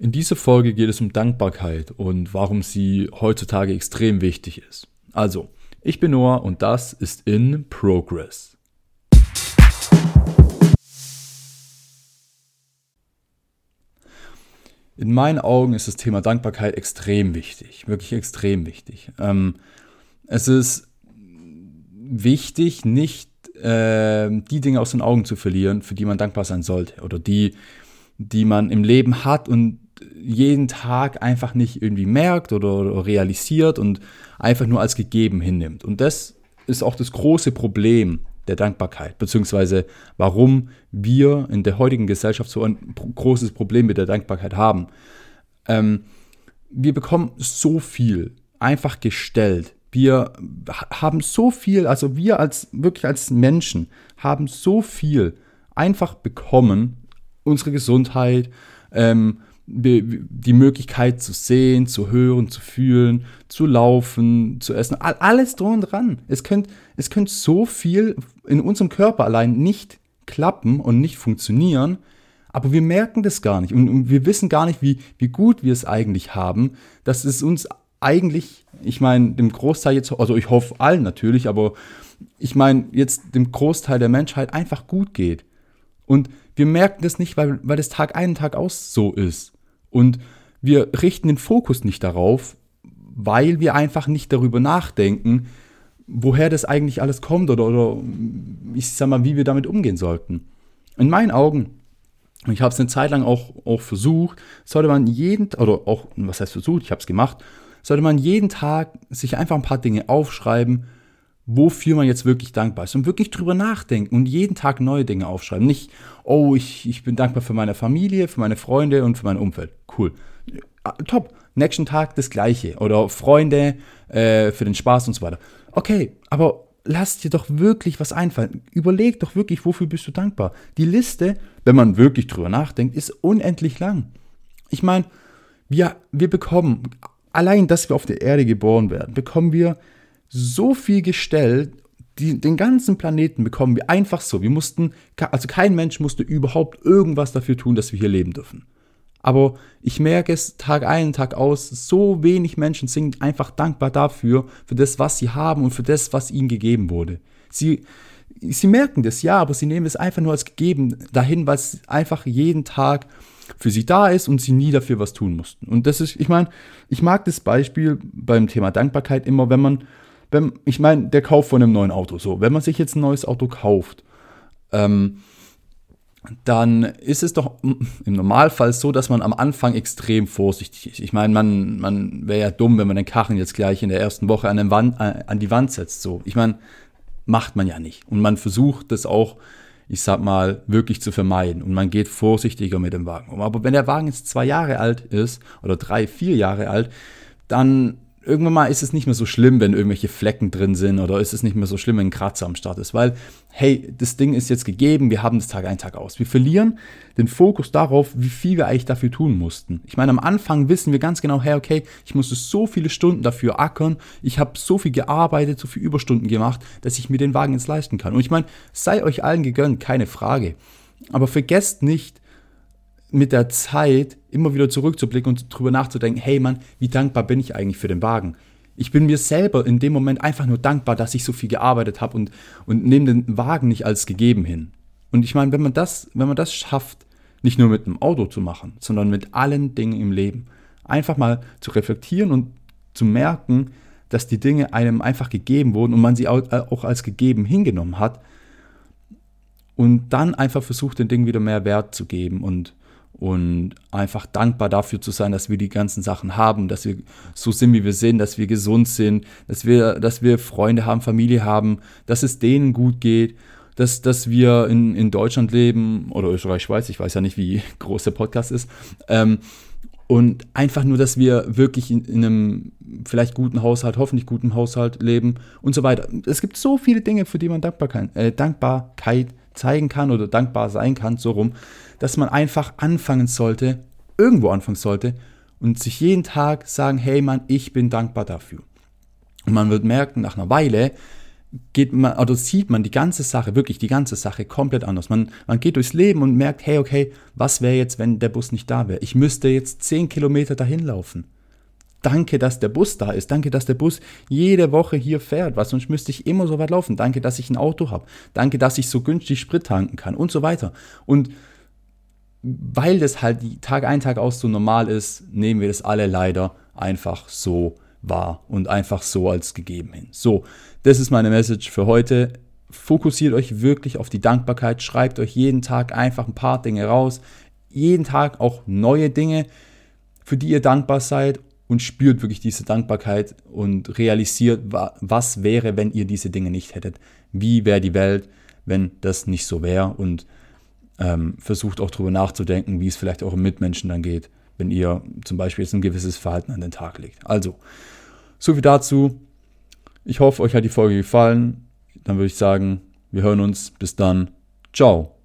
In dieser Folge geht es um Dankbarkeit und warum sie heutzutage extrem wichtig ist. Also, ich bin Noah und das ist In Progress. In meinen Augen ist das Thema Dankbarkeit extrem wichtig, wirklich extrem wichtig. Ähm, es ist wichtig, nicht äh, die Dinge aus den Augen zu verlieren, für die man dankbar sein sollte oder die, die man im Leben hat und jeden Tag einfach nicht irgendwie merkt oder, oder realisiert und einfach nur als gegeben hinnimmt. Und das ist auch das große Problem der Dankbarkeit, beziehungsweise warum wir in der heutigen Gesellschaft so ein großes Problem mit der Dankbarkeit haben. Ähm, wir bekommen so viel einfach gestellt. Wir haben so viel, also wir als wirklich als Menschen haben so viel einfach bekommen, unsere Gesundheit, ähm, die Möglichkeit zu sehen, zu hören, zu fühlen, zu laufen, zu essen, alles drum und dran. Es könnte, es könnte so viel in unserem Körper allein nicht klappen und nicht funktionieren, aber wir merken das gar nicht und, wir wissen gar nicht, wie, wie gut wir es eigentlich haben, dass es uns eigentlich, ich meine, dem Großteil jetzt, also ich hoffe allen natürlich, aber ich meine jetzt dem Großteil der Menschheit einfach gut geht. Und wir merken das nicht, weil, weil das Tag ein, Tag aus so ist. Und wir richten den Fokus nicht darauf, weil wir einfach nicht darüber nachdenken, woher das eigentlich alles kommt oder, oder ich sag mal, wie wir damit umgehen sollten. In meinen Augen, ich habe es eine Zeit lang auch, auch versucht, sollte man jeden, oder auch, was heißt versucht, ich habe es gemacht, sollte man jeden Tag sich einfach ein paar Dinge aufschreiben, wofür man jetzt wirklich dankbar ist und wirklich drüber nachdenken und jeden Tag neue Dinge aufschreiben. Nicht, oh, ich, ich bin dankbar für meine Familie, für meine Freunde und für mein Umfeld. Cool. Ah, top. Nächsten Tag das Gleiche. Oder Freunde äh, für den Spaß und so weiter. Okay, aber lass dir doch wirklich was einfallen. Überleg doch wirklich, wofür bist du dankbar. Die Liste, wenn man wirklich drüber nachdenkt, ist unendlich lang. Ich meine, wir, wir bekommen, allein, dass wir auf der Erde geboren werden, bekommen wir so viel gestellt, die, den ganzen Planeten bekommen wir einfach so. Wir mussten, also kein Mensch musste überhaupt irgendwas dafür tun, dass wir hier leben dürfen. Aber ich merke es Tag ein, Tag aus, so wenig Menschen sind einfach dankbar dafür, für das, was sie haben und für das, was ihnen gegeben wurde. Sie, sie merken das, ja, aber sie nehmen es einfach nur als gegeben dahin, es einfach jeden Tag für sie da ist und sie nie dafür was tun mussten. Und das ist, ich meine, ich mag das Beispiel beim Thema Dankbarkeit immer, wenn man wenn, ich meine, der Kauf von einem neuen Auto, so, wenn man sich jetzt ein neues Auto kauft, ähm, dann ist es doch im Normalfall so, dass man am Anfang extrem vorsichtig ist. Ich meine, man, man wäre ja dumm, wenn man den Karren jetzt gleich in der ersten Woche an, Wand, äh, an die Wand setzt. So, ich meine, macht man ja nicht. Und man versucht das auch, ich sag mal, wirklich zu vermeiden. Und man geht vorsichtiger mit dem Wagen um. Aber wenn der Wagen jetzt zwei Jahre alt ist oder drei, vier Jahre alt, dann irgendwann mal ist es nicht mehr so schlimm, wenn irgendwelche Flecken drin sind oder ist es nicht mehr so schlimm, wenn ein Kratzer am Start ist, weil, hey, das Ding ist jetzt gegeben, wir haben das Tag ein, Tag aus. Wir verlieren den Fokus darauf, wie viel wir eigentlich dafür tun mussten. Ich meine, am Anfang wissen wir ganz genau, hey, okay, ich musste so viele Stunden dafür ackern, ich habe so viel gearbeitet, so viel Überstunden gemacht, dass ich mir den Wagen jetzt leisten kann. Und ich meine, sei euch allen gegönnt, keine Frage. Aber vergesst nicht, mit der Zeit immer wieder zurückzublicken und drüber nachzudenken, hey Mann, wie dankbar bin ich eigentlich für den Wagen? Ich bin mir selber in dem Moment einfach nur dankbar, dass ich so viel gearbeitet habe und, und nehme den Wagen nicht als gegeben hin. Und ich meine, wenn man das, wenn man das schafft, nicht nur mit einem Auto zu machen, sondern mit allen Dingen im Leben, einfach mal zu reflektieren und zu merken, dass die Dinge einem einfach gegeben wurden und man sie auch als gegeben hingenommen hat und dann einfach versucht, den Dingen wieder mehr Wert zu geben und und einfach dankbar dafür zu sein, dass wir die ganzen Sachen haben, dass wir so sind, wie wir sind, dass wir gesund sind, dass wir, dass wir Freunde haben, Familie haben, dass es denen gut geht, dass, dass wir in, in Deutschland leben oder Österreich, Schweiz, ich weiß ja nicht, wie groß der Podcast ist. Ähm, und einfach nur, dass wir wirklich in, in, einem vielleicht guten Haushalt, hoffentlich guten Haushalt leben und so weiter. Es gibt so viele Dinge, für die man Dankbarkeit, äh, Dankbarkeit zeigen kann oder dankbar sein kann, so rum, dass man einfach anfangen sollte, irgendwo anfangen sollte und sich jeden Tag sagen, hey Mann, ich bin dankbar dafür. Und man wird merken, nach einer Weile, geht man, oder sieht man die ganze Sache, wirklich die ganze Sache komplett anders. Man, man geht durchs Leben und merkt, hey, okay, was wäre jetzt, wenn der Bus nicht da wäre? Ich müsste jetzt 10 Kilometer dahin laufen. Danke, dass der Bus da ist. Danke, dass der Bus jede Woche hier fährt, weil sonst müsste ich immer so weit laufen. Danke, dass ich ein Auto habe. Danke, dass ich so günstig Sprit tanken kann und so weiter. Und weil das halt Tag ein, Tag aus so normal ist, nehmen wir das alle leider einfach so wahr und einfach so als gegeben hin. So, das ist meine Message für heute. Fokussiert euch wirklich auf die Dankbarkeit. Schreibt euch jeden Tag einfach ein paar Dinge raus. Jeden Tag auch neue Dinge, für die ihr dankbar seid und spürt wirklich diese Dankbarkeit und realisiert, was wäre, wenn ihr diese Dinge nicht hättet. Wie wäre die Welt, wenn das nicht so wäre und ähm, versucht auch darüber nachzudenken, wie es vielleicht euren Mitmenschen dann geht, wenn ihr zum Beispiel jetzt ein gewisses Verhalten an den Tag legt. Also, so viel dazu. Ich hoffe, euch hat die Folge gefallen. Dann würde ich sagen, wir hören uns. Bis dann. Ciao.